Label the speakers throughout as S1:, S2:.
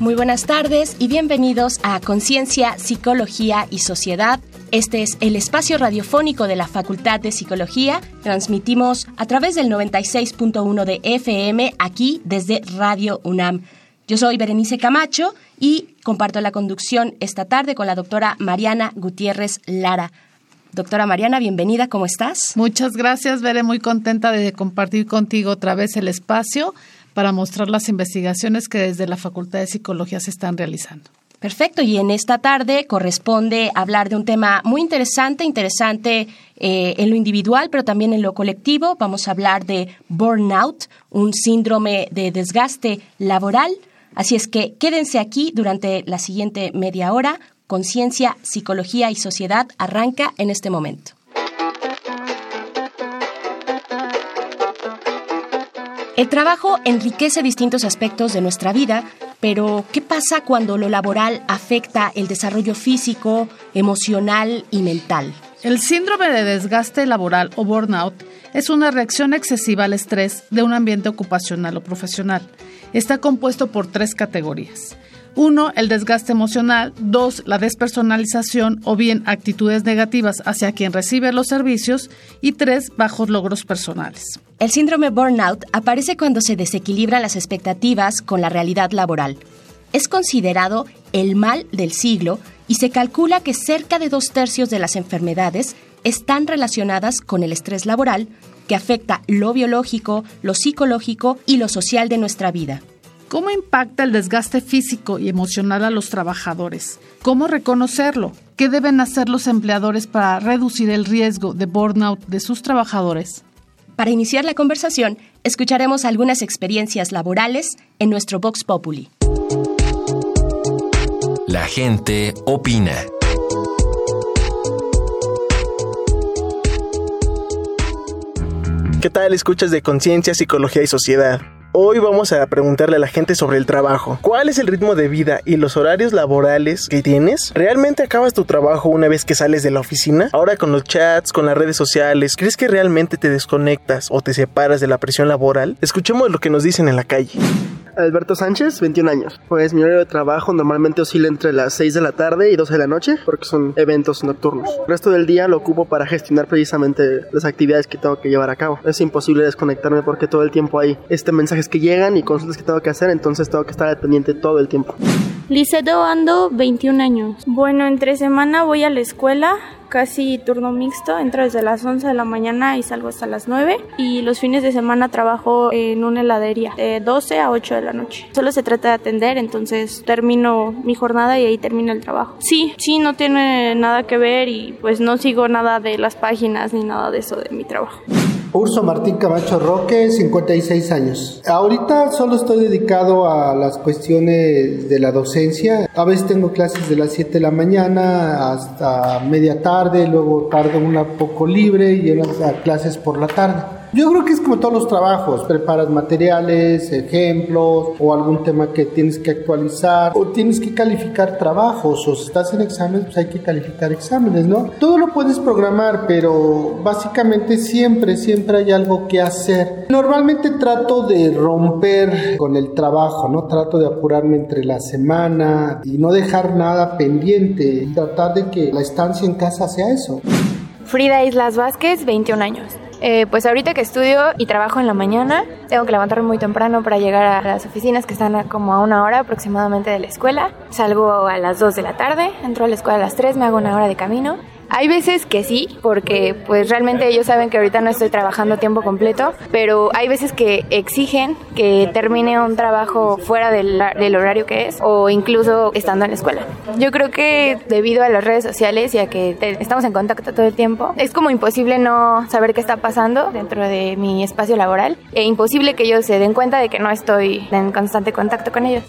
S1: Muy buenas tardes y bienvenidos a Conciencia, Psicología y Sociedad. Este es el espacio radiofónico de la Facultad de Psicología. Transmitimos a través del 96.1 de FM aquí desde Radio UNAM. Yo soy Berenice Camacho y comparto la conducción esta tarde con la doctora Mariana Gutiérrez Lara. Doctora Mariana, bienvenida, ¿cómo estás?
S2: Muchas gracias, Veré, muy contenta de compartir contigo otra vez el espacio para mostrar las investigaciones que desde la Facultad de Psicología se están realizando.
S1: Perfecto, y en esta tarde corresponde hablar de un tema muy interesante, interesante eh, en lo individual, pero también en lo colectivo. Vamos a hablar de burnout, un síndrome de desgaste laboral. Así es que quédense aquí durante la siguiente media hora. Conciencia, Psicología y Sociedad arranca en este momento. El trabajo enriquece distintos aspectos de nuestra vida, pero ¿qué pasa cuando lo laboral afecta el desarrollo físico, emocional y mental?
S2: El síndrome de desgaste laboral o burnout es una reacción excesiva al estrés de un ambiente ocupacional o profesional. Está compuesto por tres categorías. Uno, el desgaste emocional. Dos, la despersonalización o bien actitudes negativas hacia quien recibe los servicios. Y tres, bajos logros personales.
S1: El síndrome burnout aparece cuando se desequilibran las expectativas con la realidad laboral. Es considerado el mal del siglo y se calcula que cerca de dos tercios de las enfermedades están relacionadas con el estrés laboral que afecta lo biológico, lo psicológico y lo social de nuestra vida.
S2: ¿Cómo impacta el desgaste físico y emocional a los trabajadores? ¿Cómo reconocerlo? ¿Qué deben hacer los empleadores para reducir el riesgo de burnout de sus trabajadores?
S1: Para iniciar la conversación, escucharemos algunas experiencias laborales en nuestro Vox Populi.
S3: La gente opina.
S4: ¿Qué tal escuchas de Conciencia, Psicología y Sociedad? Hoy vamos a preguntarle a la gente sobre el trabajo. ¿Cuál es el ritmo de vida y los horarios laborales que tienes? ¿Realmente acabas tu trabajo una vez que sales de la oficina? Ahora con los chats, con las redes sociales, ¿crees que realmente te desconectas o te separas de la presión laboral? Escuchemos lo que nos dicen en la calle.
S5: Alberto Sánchez, 21 años. Pues mi horario de trabajo normalmente oscila entre las 6 de la tarde y 12 de la noche porque son eventos nocturnos. El resto del día lo ocupo para gestionar precisamente las actividades que tengo que llevar a cabo. Es imposible desconectarme porque todo el tiempo hay este mensajes que llegan y consultas que tengo que hacer, entonces tengo que estar al pendiente todo el tiempo.
S6: Licedo Ando, 21 años. Bueno, entre semana voy a la escuela, casi turno mixto, entro desde las 11 de la mañana y salgo hasta las 9 y los fines de semana trabajo en una heladería de 12 a 8 de la noche. Solo se trata de atender, entonces termino mi jornada y ahí termino el trabajo. Sí, sí, no tiene nada que ver y pues no sigo nada de las páginas ni nada de eso de mi trabajo.
S7: Urso Martín Camacho Roque, 56 años. Ahorita solo estoy dedicado a las cuestiones de la docencia. A veces tengo clases de las 7 de la mañana hasta media tarde, luego tarde una poco libre y a clases por la tarde. Yo creo que es como todos los trabajos, preparas materiales, ejemplos o algún tema que tienes que actualizar o tienes que calificar trabajos o si estás en exámenes pues hay que calificar exámenes, ¿no? Todo lo puedes programar, pero básicamente siempre, siempre hay algo que hacer. Normalmente trato de romper con el trabajo, ¿no? Trato de apurarme entre la semana y no dejar nada pendiente, tratar de que la estancia en casa sea eso.
S8: Frida Islas Vázquez, 21 años. Eh, pues ahorita que estudio y trabajo en la mañana, tengo que levantarme muy temprano para llegar a las oficinas que están a como a una hora aproximadamente de la escuela. Salgo a las 2 de la tarde, entro a la escuela a las 3, me hago una hora de camino Hay veces que sí, porque pues realmente ellos saben que ahorita no estoy trabajando tiempo completo, pero hay veces que exigen que termine un trabajo fuera del, del horario que es o incluso estando en la escuela. Yo creo que debido a las redes sociales y a que estamos en contacto todo el tiempo, es como imposible no saber qué está pasando dentro de mi espacio laboral e imposible que ellos se den cuenta de que no estoy en constante contacto con ellos.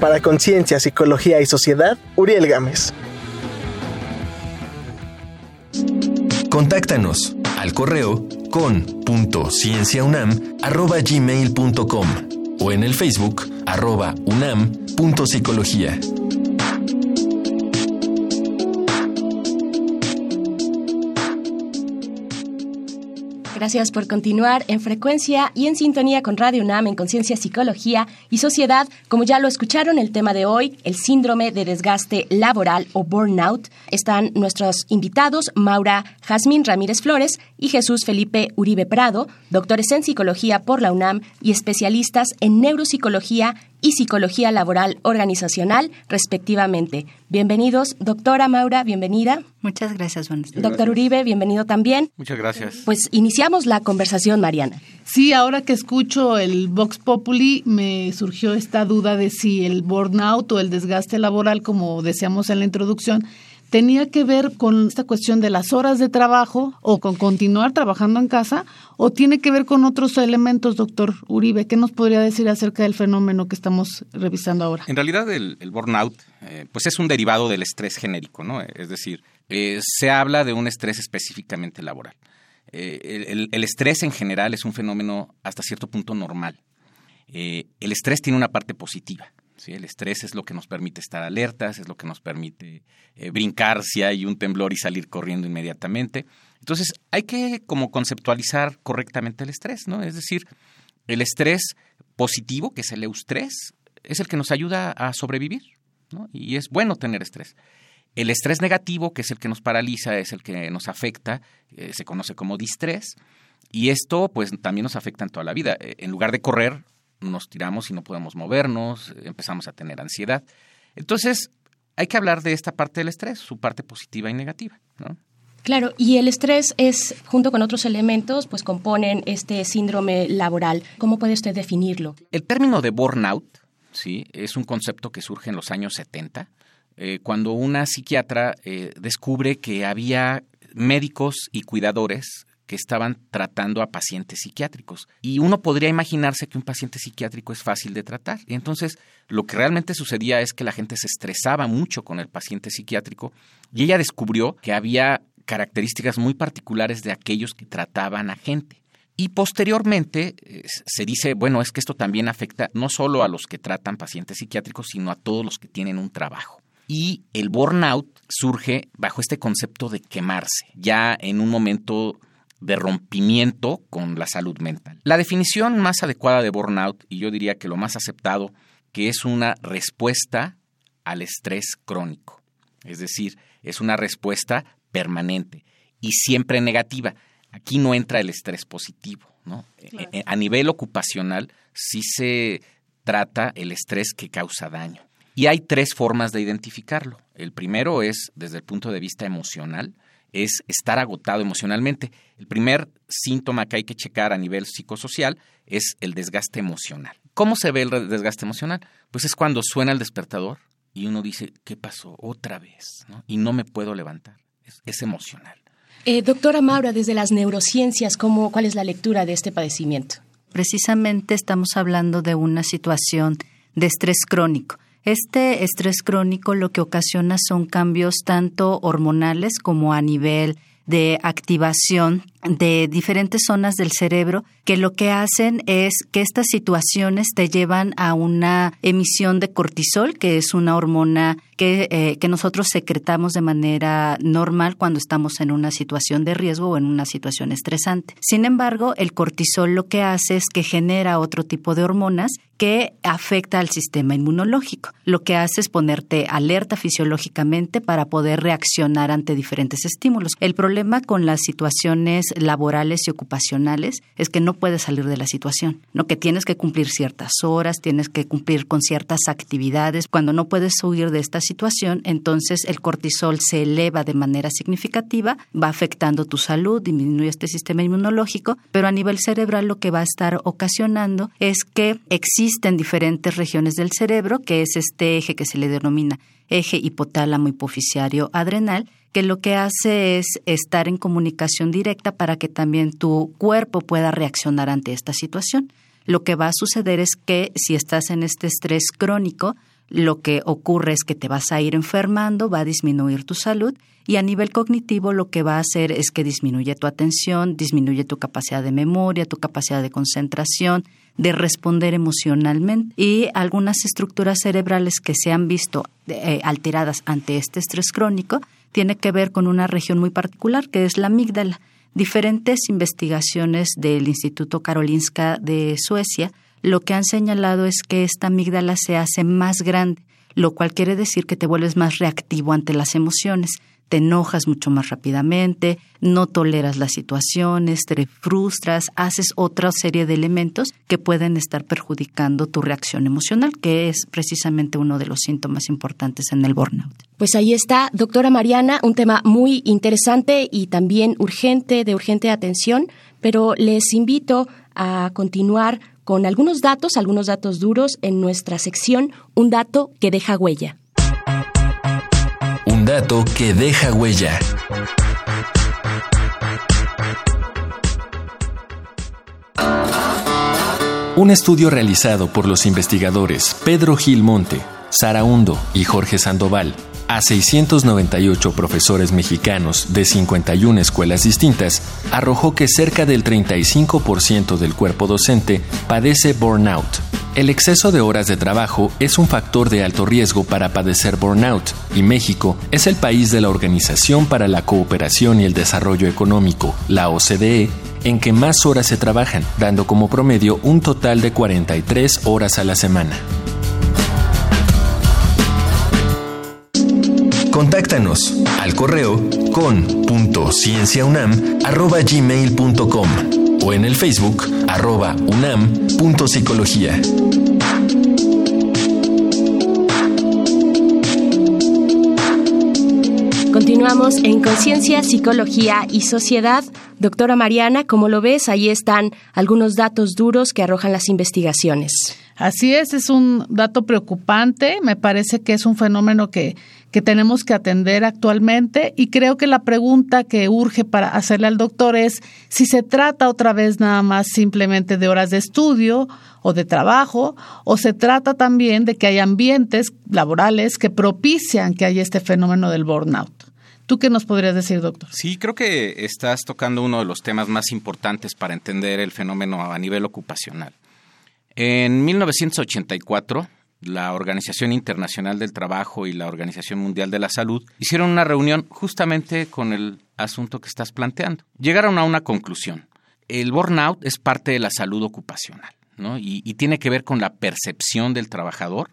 S4: Para Conciencia, Psicología y Sociedad, Uriel Gámez.
S3: Contáctanos al correo con.cienciaunam.gmail.com o en el Facebook arroba unam.psicología.
S1: Gracias por continuar en frecuencia y en sintonía con Radio UNAM en Conciencia, Psicología y Sociedad. Como ya lo escucharon, el tema de hoy, el síndrome de desgaste laboral o burnout. Están nuestros invitados, Maura Jazmín Ramírez Flores y Jesús Felipe Uribe Prado, doctores en Psicología por la UNAM y especialistas en neuropsicología y Psicología Laboral Organizacional, respectivamente. Bienvenidos, doctora Maura, bienvenida.
S9: Muchas gracias, buenas
S1: Doctor Uribe, bienvenido también.
S10: Muchas gracias.
S1: Pues iniciamos la conversación, Mariana.
S2: Sí, ahora que escucho el Vox Populi, me surgió esta duda de si el burnout o el desgaste laboral, como decíamos en la introducción, tenía que ver con esta cuestión de las horas de trabajo o con continuar trabajando en casa o tiene que ver con otros elementos, doctor Uribe. ¿Qué nos podría decir acerca del fenómeno que estamos revisando ahora?
S10: En realidad el, burnout eh, pues es un derivado del estrés genérico, ¿no? Es decir, eh, se habla de un estrés específicamente laboral. Eh, el, estrés en general es un fenómeno hasta cierto punto normal. el estrés tiene una parte positiva. El estrés es lo que nos permite estar alertas, es lo que nos permite eh, brincar si hay un temblor y salir corriendo inmediatamente. Entonces, hay que como conceptualizar correctamente el estrés, ¿no? Es decir, el estrés positivo, que es el eustrés, es el que nos ayuda a sobrevivir, ¿no? Y es bueno tener estrés. El estrés negativo, que es el que nos paraliza, es el que nos afecta, eh, se conoce como distrés, y esto pues también nos afecta en toda la vida. Eh, en lugar de correr, nos tiramos y no podemos movernos, empezamos a tener ansiedad. Entonces, hay que hablar de esta parte del estrés, su parte positiva y negativa, ¿no?
S1: Claro, y el estrés es, junto con otros elementos, pues componen este síndrome laboral. ¿Cómo puede usted definirlo?
S10: El término de burnout, sí, es un concepto que surge en los años 70, eh, cuando una psiquiatra eh, descubre que había médicos y cuidadores que estaban tratando a pacientes psiquiátricos. Y uno podría imaginarse que un paciente psiquiátrico es fácil de tratar. Y entonces lo que realmente sucedía es que la gente se estresaba mucho con el paciente psiquiátrico y ella descubrió que había características muy particulares de aquellos que trataban a gente. Y posteriormente eh, se dice, bueno, es que esto también afecta no solo a los que tratan pacientes psiquiátricos, sino a todos los que tienen un trabajo. Y el burnout surge bajo este concepto de quemarse, ya en un momento de rompimiento con la salud mental. La definición más adecuada de burnout, y yo diría que lo más aceptado, que es una respuesta al estrés crónico. Es decir, es una respuesta permanente y siempre negativa. Aquí no entra el estrés positivo. ¿no? E, e, a nivel ocupacional sí se trata el estrés que causa daño. Y hay tres formas de identificarlo. El primero es desde el punto de vista emocional, es estar agotado emocionalmente. El primer síntoma que hay que checar a nivel psicosocial es el desgaste emocional. ¿Cómo se ve el desgaste emocional? Pues es cuando suena el despertador y uno dice, ¿qué pasó? Otra vez, Y no me puedo levantar. Es, emocional.
S1: Eh, doctora Maura, desde las neurociencias, ¿cómo, ¿cuál es la lectura de este padecimiento?
S9: Precisamente estamos hablando de una situación de estrés crónico. Este estrés crónico lo que ocasiona son cambios tanto hormonales como a nivel de activación de diferentes zonas del cerebro que lo que hacen es que estas situaciones te llevan a una emisión de cortisol, que es una hormona que, eh, que nosotros secretamos de manera normal cuando estamos en una situación de riesgo o en una situación estresante. Sin embargo, el cortisol lo que hace es que genera otro tipo de hormonas que afecta al sistema inmunológico. Lo que hace es ponerte alerta fisiológicamente para poder reaccionar ante diferentes estímulos. El problema con las situaciones laborales y ocupacionales es que no puedes salir de la situación, ¿no? Que tienes que cumplir ciertas horas, tienes que cumplir con ciertas actividades. Cuando no puedes huir de esta situación, entonces el cortisol se eleva de manera significativa, va afectando tu salud, disminuye este sistema inmunológico, pero a nivel cerebral lo que va a estar ocasionando es que existen diferentes regiones del cerebro, que es este eje que se le denomina eje hipotálamo hipoficiario adrenal, que lo que hace es estar en comunicación directa para que también tu cuerpo pueda reaccionar ante esta situación. Lo que va a suceder es que si estás en este estrés crónico, lo que ocurre es que te vas a ir enfermando, va a disminuir tu salud y a nivel cognitivo lo que va a hacer es que disminuye tu atención, disminuye tu capacidad de memoria, tu capacidad de concentración, de responder emocionalmente y algunas estructuras cerebrales que se han visto eh, alteradas ante este estrés crónico tiene que ver con una región muy particular que es la amígdala. Diferentes investigaciones del Instituto Karolinska de Suecia lo que han señalado es que esta amígdala se hace más grande, lo cual quiere decir que te vuelves más reactivo ante las emociones te enojas mucho más rápidamente, no toleras las situaciones, te frustras, haces otra serie de elementos que pueden estar perjudicando tu reacción emocional, que es precisamente uno de los síntomas importantes en el burnout.
S1: Pues ahí está, doctora Mariana, un tema muy interesante y también urgente, de urgente atención, pero les invito a continuar con algunos datos, algunos datos duros en nuestra sección, un dato que deja huella
S3: dato que deja huella. Un estudio realizado por los investigadores Pedro Gil Monte, Sara Hundo y Jorge Sandoval a 698 profesores mexicanos de 51 escuelas distintas arrojó que cerca del 35% del cuerpo docente padece burnout. El exceso de horas de trabajo es un factor de alto riesgo para padecer burnout y México es el país de la Organización para la Cooperación y el Desarrollo Económico, la OCDE, en que más horas se trabajan, dando como promedio un total de 43 horas a la semana. Contáctanos al correo con.cienciaunam.gmail.com o en el Facebook arroba unam.psicología.
S1: Continuamos en Conciencia, Psicología y Sociedad. Doctora Mariana, como lo ves, ahí están algunos datos duros que arrojan las investigaciones.
S2: Así es, es un dato preocupante. Me parece que es un fenómeno que, que tenemos que atender actualmente y creo que la pregunta que urge para hacerle al doctor es si se trata otra vez nada más simplemente de horas de estudio o de trabajo o se trata también de que hay ambientes laborales que propician que haya este fenómeno del burnout. ¿Tú qué nos podrías decir, doctor?
S10: Sí, creo que estás tocando uno de los temas más importantes para entender el fenómeno a nivel ocupacional. En 1984, la Organización Internacional del Trabajo y la Organización Mundial de la Salud hicieron una reunión justamente con el asunto que estás planteando. Llegaron a una conclusión. El burnout es parte de la salud ocupacional ¿no? y, y tiene que ver con la percepción del trabajador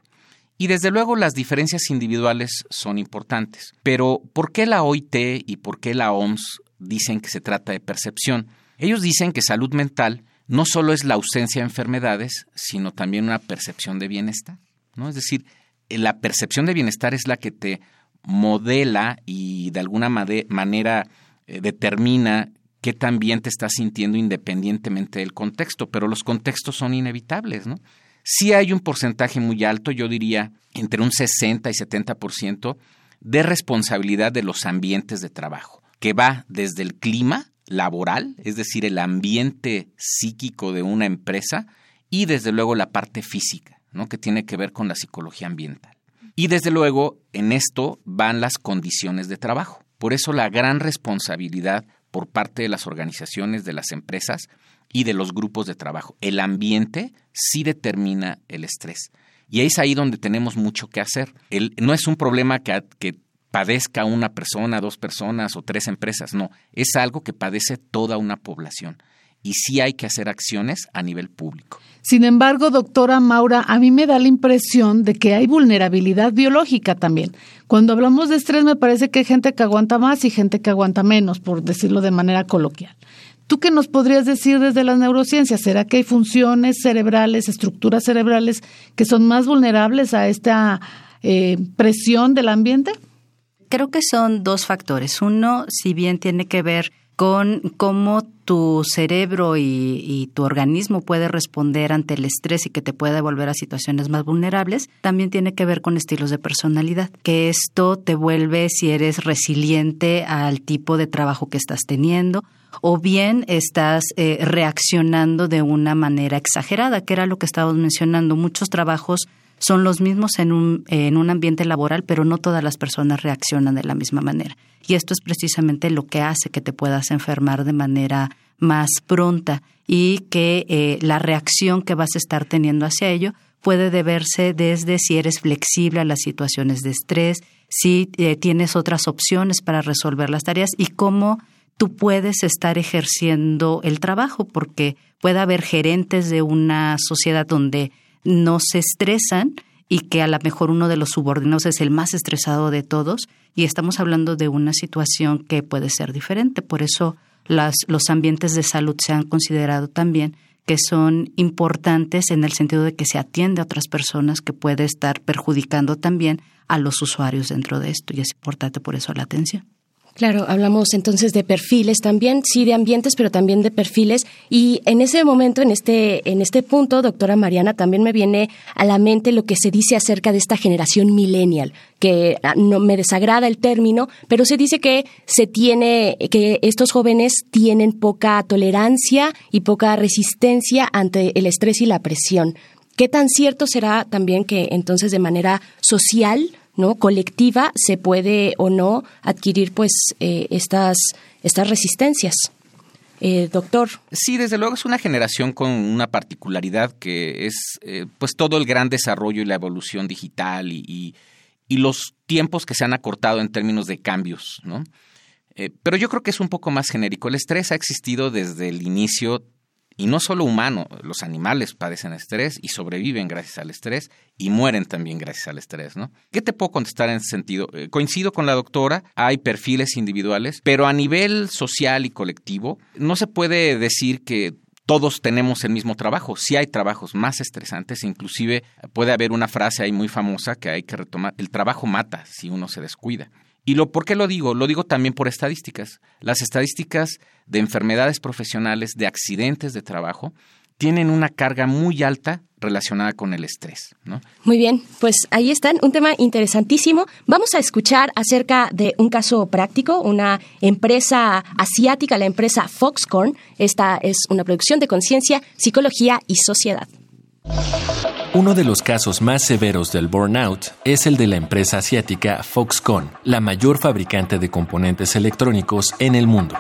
S10: y desde luego las diferencias individuales son importantes. Pero ¿por qué la OIT y por qué la OMS dicen que se trata de percepción? Ellos dicen que salud mental no solo es la ausencia de enfermedades, sino también una percepción de bienestar. ¿No? Es decir, eh, la percepción de bienestar es la que te modela y de alguna manera eh, determina qué tan bien te estás sintiendo independientemente del contexto, pero los contextos son inevitables, ¿no? Sí hay un porcentaje muy alto, yo diría entre un 60 y 70% de responsabilidad de los ambientes de trabajo, que va desde el clima laboral, es decir, el ambiente psíquico de una empresa, y desde luego la parte física, ¿no? que tiene que ver con la psicología ambiental. Y desde luego en esto van las condiciones de trabajo. Por eso la gran responsabilidad por parte de las organizaciones, de las empresas y de los grupos de trabajo. El ambiente sí determina el estrés. Y es ahí donde tenemos mucho que hacer. no es un problema que, que padezca una persona, dos personas o tres empresas, no, es algo que padece toda una población y sí hay que hacer acciones a nivel público.
S2: Sin embargo, doctora Maura, a mí me da la impresión de que hay vulnerabilidad biológica también. Cuando hablamos de estrés me parece que hay gente que aguanta más y gente que aguanta menos, por decirlo de manera coloquial. ¿Tú qué nos podrías decir desde las neurociencias? ¿Será que hay funciones cerebrales, estructuras cerebrales que son más vulnerables a esta eh, presión del ambiente?
S9: Creo que son dos factores. Uno, si bien tiene que ver con cómo tu cerebro y, tu organismo puede responder ante el estrés y que te puede devolver a situaciones más vulnerables, también tiene que ver con estilos de personalidad, que esto te vuelve si eres resiliente al tipo de trabajo que estás teniendo o bien estás eh, reaccionando de una manera exagerada, que era lo que estábamos mencionando. Muchos trabajos son los mismos en un, en un ambiente laboral, pero no todas las personas reaccionan de la misma manera. Y esto es precisamente lo que hace que te puedas enfermar de manera más pronta y que eh, la reacción que vas a estar teniendo hacia ello puede deberse desde si eres flexible a las situaciones de estrés, si eh, tienes otras opciones para resolver las tareas y cómo tú puedes estar ejerciendo el trabajo, porque puede haber gerentes de una sociedad donde no se estresan y que a lo mejor uno de los subordinados es el más estresado de todos y estamos hablando de una situación que puede ser diferente. Por eso las, los ambientes de salud se han considerado también que son importantes en el sentido de que se atiende a otras personas que puede estar perjudicando también a los usuarios dentro de esto y es importante por eso la atención.
S1: Claro, hablamos entonces de perfiles también, sí de ambientes, pero también de perfiles. Y en ese momento, en este, en este punto, doctora Mariana, también me viene a la mente lo que se dice acerca de esta generación millennial, que ah, no me desagrada el término, pero se dice que se tiene, que estos jóvenes tienen poca tolerancia y poca resistencia ante el estrés y la presión. ¿Qué tan cierto será también que entonces de manera social no colectiva se puede o no adquirir pues eh, estas estas resistencias. Eh, doctor.
S10: Sí desde luego es una generación con una particularidad que es eh, pues todo el gran desarrollo y la evolución digital y, y, los tiempos que se han acortado en términos de cambios no pero yo creo que es un poco más genérico. El estrés ha existido desde el inicio y no solo humano, los animales padecen estrés y sobreviven gracias al estrés y mueren también gracias al estrés, ¿no? ¿Qué te puedo contestar en ese sentido? Eh, coincido con la doctora, hay perfiles individuales, pero a nivel social y colectivo no se puede decir que todos tenemos el mismo trabajo. Sí hay trabajos más estresantes, inclusive puede haber una frase ahí muy famosa que hay que retomar, el trabajo mata si uno se descuida. ¿Y lo, por qué lo digo? Lo digo también por estadísticas. Las estadísticas de enfermedades profesionales, de accidentes de trabajo, tienen una carga muy alta relacionada con el estrés. ¿no?
S1: Muy bien, pues ahí están, un tema interesantísimo. Vamos a escuchar acerca de un caso práctico, una empresa asiática, la empresa Foxconn. Esta es una producción de conciencia, psicología y sociedad.
S3: Uno de los casos más severos del burnout es el de la empresa asiática Foxconn, la mayor fabricante de componentes electrónicos en el mundo.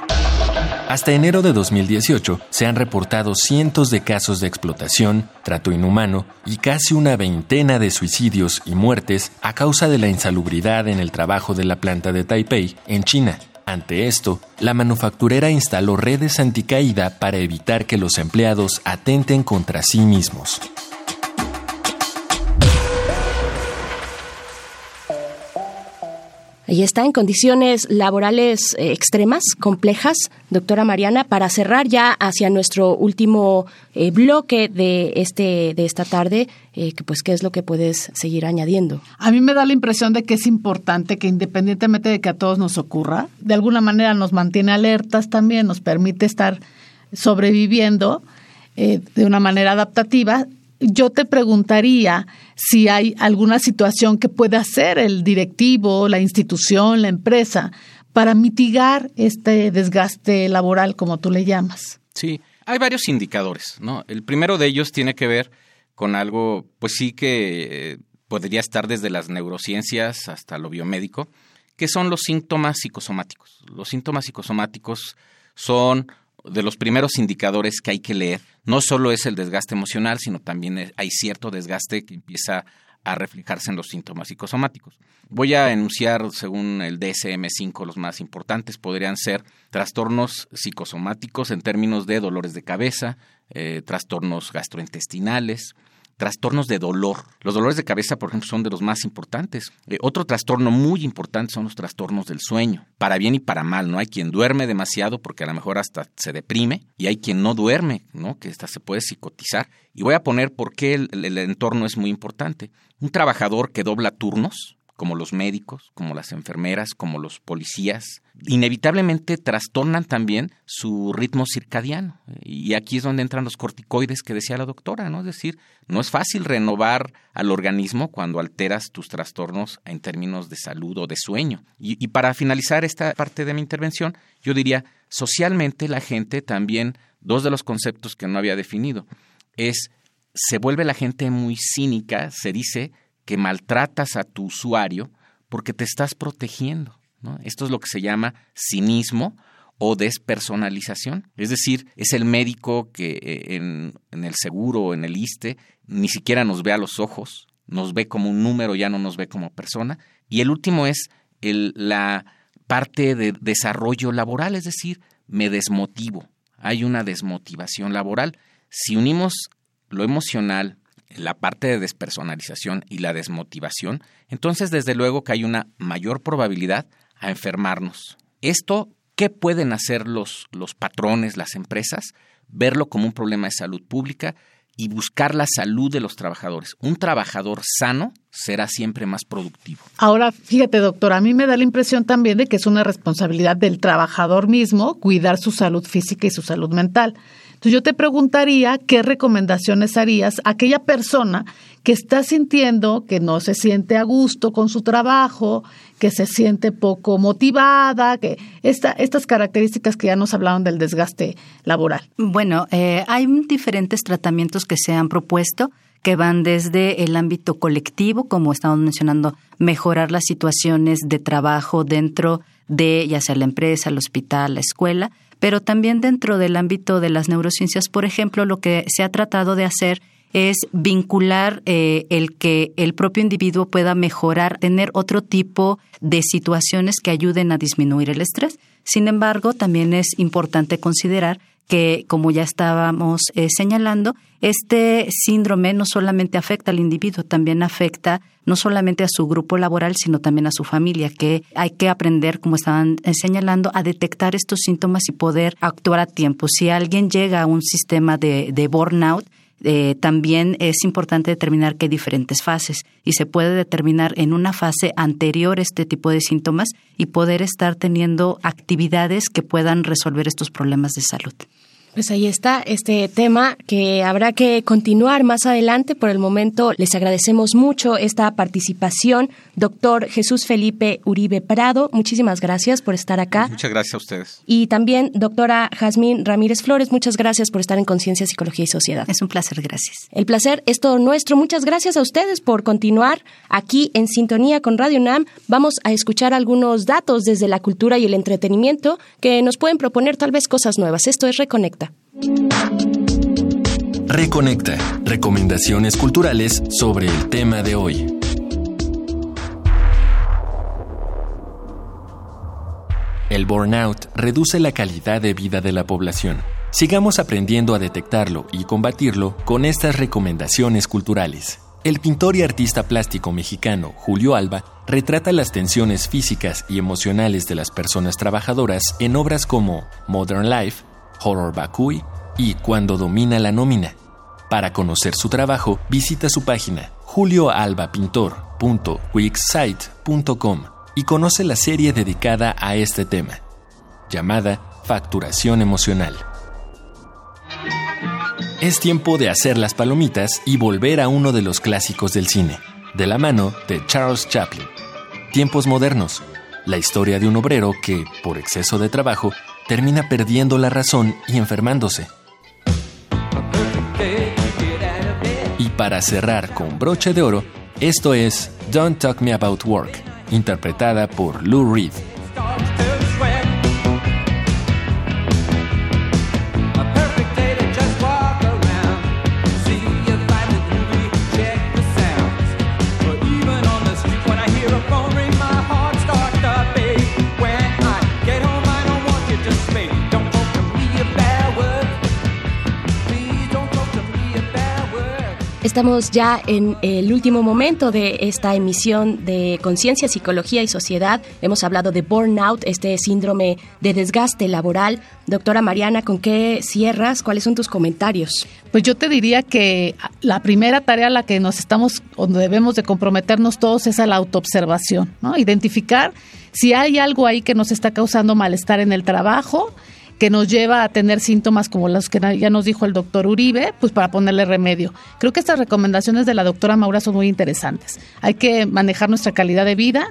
S3: Hasta enero de 2018 se han reportado cientos de casos de explotación, trato inhumano y casi una veintena de suicidios y muertes a causa de la insalubridad en el trabajo de la planta de Taipei, en China. Ante esto, la manufacturera instaló redes anticaída para evitar que los empleados atenten contra sí mismos.
S1: Ahí está, en condiciones laborales eh, extremas, complejas, doctora Mariana, para cerrar ya hacia nuestro último eh, bloque de este de esta tarde, eh, que pues qué es lo que puedes seguir añadiendo.
S2: A mí me da la impresión de que es importante que independientemente de que a todos nos ocurra, de alguna manera nos mantiene alertas también, nos permite estar sobreviviendo de una manera adaptativa yo te preguntaría si hay alguna situación que pueda hacer el directivo, la institución, la empresa para mitigar este desgaste laboral, como tú le llamas.
S10: Sí, hay varios indicadores, ¿no? El primero de ellos tiene que ver con algo, pues sí que eh, podría estar desde las neurociencias hasta lo biomédico, que son los síntomas psicosomáticos. Los síntomas psicosomáticos son de los primeros indicadores que hay que leer. No solo es el desgaste emocional, sino también hay cierto desgaste que empieza a reflejarse en los síntomas psicosomáticos. Voy a enunciar, según el DSM-5, los más importantes. Podrían ser trastornos psicosomáticos en términos de dolores de cabeza, eh, trastornos gastrointestinales, trastornos de dolor. Los dolores de cabeza, por ejemplo, son de los más importantes. Eh, otro trastorno muy importante son los trastornos del sueño, para bien y para mal, ¿no? Hay quien duerme demasiado porque a lo mejor hasta se deprime y hay quien no duerme, ¿no? Que hasta se puede psicotizar. Y voy a poner por qué el entorno es muy importante. Un trabajador que dobla turnos, como los médicos, como las enfermeras, como los policías, inevitablemente trastornan también su ritmo circadiano. Y aquí es donde entran los corticoides que decía la doctora, ¿no? Es decir, no es fácil renovar al organismo cuando alteras tus trastornos en términos de salud o de sueño. Y, y para finalizar esta parte de mi intervención, yo diría, socialmente la gente también, dos de los conceptos que no había definido, es, se vuelve la gente muy cínica, se dice, que maltratas a tu usuario porque te estás protegiendo. Esto es lo que se llama cinismo o despersonalización. Es decir, es el médico que eh, en, el seguro o en el ISTE ni siquiera nos ve a los ojos, nos ve como un número, ya no nos ve como persona. Y el último es la parte de desarrollo laboral, es decir, me desmotivo. Hay una desmotivación laboral. Si unimos lo emocional, la parte de despersonalización y la desmotivación, entonces desde luego que hay una mayor probabilidad a enfermarnos. Esto, ¿qué pueden hacer los, los patrones, las empresas? Verlo como un problema de salud pública y buscar la salud de los trabajadores. Un trabajador sano será siempre más productivo.
S2: Ahora, fíjate, doctor, a mí me da la impresión también de que es una responsabilidad del trabajador mismo cuidar su salud física y su salud mental. Entonces yo te preguntaría qué recomendaciones harías a aquella persona que está sintiendo que no se siente a gusto con su trabajo, que se siente poco motivada, que esta, estas características que ya nos hablaron del desgaste laboral.
S9: Bueno, eh, hay diferentes tratamientos que se han propuesto que van desde el ámbito colectivo, como estamos mencionando, mejorar las situaciones de trabajo dentro de ya sea la empresa, el hospital, la escuela, pero también dentro del ámbito de las neurociencias, por ejemplo, lo que se ha tratado de hacer es vincular eh, el que el propio individuo pueda mejorar, tener otro tipo de situaciones que ayuden a disminuir el estrés. Sin embargo, también es importante considerar que, como ya estábamos eh, señalando, este síndrome no solamente afecta al individuo, también afecta no solamente a su grupo laboral, sino también a su familia, que hay que aprender, como estaban eh, señalando, a detectar estos síntomas y poder actuar a tiempo. Si alguien llega a un sistema de, de burnout, eh, también es importante determinar que hay diferentes fases y se puede determinar en una fase anterior este tipo de síntomas y poder estar teniendo actividades que puedan resolver estos problemas de salud.
S1: Pues ahí está este tema que habrá que continuar más adelante. Por el momento les agradecemos mucho esta participación. Doctor Jesús Felipe Uribe Prado, muchísimas gracias por estar acá.
S10: Muchas gracias a ustedes.
S1: Y también doctora Jazmín Ramírez Flores, muchas gracias por estar en Conciencia, Psicología y Sociedad.
S9: Es un placer, gracias.
S1: El placer es todo nuestro. Muchas gracias a ustedes por continuar aquí en sintonía con Radio NAM. Vamos a escuchar algunos datos desde la cultura y el entretenimiento que nos pueden proponer tal vez cosas nuevas. Esto es Reconecta.
S3: Reconecta. Recomendaciones culturales sobre el tema de hoy. El burnout reduce la calidad de vida de la población. Sigamos aprendiendo a detectarlo y combatirlo con estas recomendaciones culturales. El pintor y artista plástico mexicano Julio Alba retrata las tensiones físicas y emocionales de las personas trabajadoras en obras como Modern Life, Horror Bakui y Cuando domina la nómina. Para conocer su trabajo, visita su página julioalbapintor.wixsite.com y conoce la serie dedicada a este tema, llamada Facturación Emocional. Es tiempo de hacer las palomitas y volver a uno de los clásicos del cine, de la mano de Charles Chaplin. Tiempos modernos, la historia de un obrero que, por exceso de trabajo, termina perdiendo la razón y enfermándose. Y para cerrar con broche de oro, esto es Don't Talk Me About Work, interpretada por Lou Reed.
S1: Estamos ya en el último momento de esta emisión de Conciencia, Psicología y Sociedad. Hemos hablado de burnout, este síndrome de desgaste laboral. Doctora Mariana, ¿con qué cierras? ¿Cuáles son tus comentarios?
S2: Pues yo te diría que la primera tarea a la que nos estamos, donde debemos de comprometernos todos es a la autoobservación, ¿no? Identificar si hay algo ahí que nos está causando malestar en el trabajo, que nos lleva a tener síntomas como los que ya nos dijo el doctor Uribe, pues para ponerle remedio. Creo que estas recomendaciones de la doctora Maura son muy interesantes. Hay que manejar nuestra calidad de vida.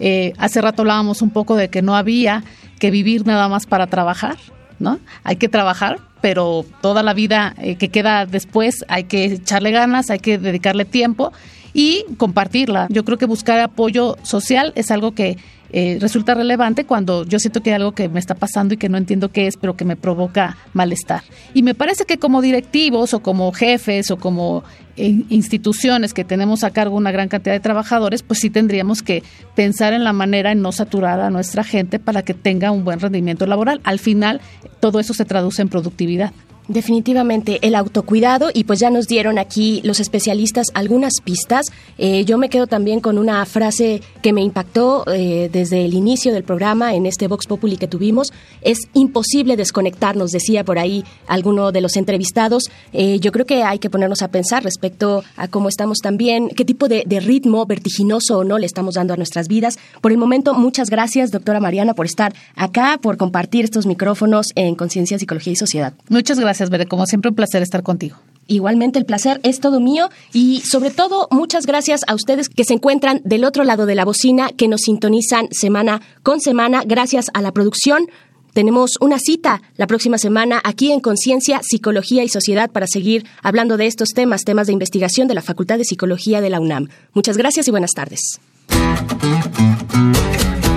S2: Eh, hace rato hablábamos un poco de que no había que vivir nada más para trabajar, ¿no? Hay que trabajar, pero toda la vida eh, que queda después hay que echarle ganas, hay que dedicarle tiempo y compartirla. Yo creo que buscar apoyo social es algo que eh, resulta relevante cuando yo siento que hay algo que me está pasando y que no entiendo qué es, pero que me provoca malestar. Y me parece que como directivos o como jefes o como eh, instituciones que tenemos a cargo una gran cantidad de trabajadores, pues sí tendríamos que pensar en la manera en no saturar a nuestra gente para que tenga un buen rendimiento laboral. Al final, todo eso se traduce en productividad.
S1: Definitivamente el autocuidado y pues ya nos dieron aquí los especialistas algunas pistas. Eh, yo me quedo también con una frase que me impactó eh, desde el inicio del programa en este Vox Populi que tuvimos. Es imposible desconectarnos, decía por ahí alguno de los entrevistados. Eh, yo creo que hay que ponernos a pensar respecto a cómo estamos también, qué tipo de, de ritmo vertiginoso o no le estamos dando a nuestras vidas. Por el momento, muchas gracias, doctora Mariana, por estar acá, por compartir estos micrófonos en Conciencia, Psicología y Sociedad.
S2: Muchas gracias gracias, Como siempre, un placer estar contigo.
S1: Igualmente el placer es todo mío y sobre todo muchas gracias a ustedes que se encuentran del otro lado de la bocina, que nos sintonizan semana con semana gracias a la producción. Tenemos una cita la próxima semana aquí en Conciencia, Psicología y Sociedad para seguir hablando de estos temas, temas de investigación de la Facultad de Psicología de la UNAM. Muchas gracias y buenas tardes.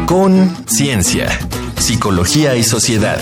S3: Conciencia, Psicología y Sociedad.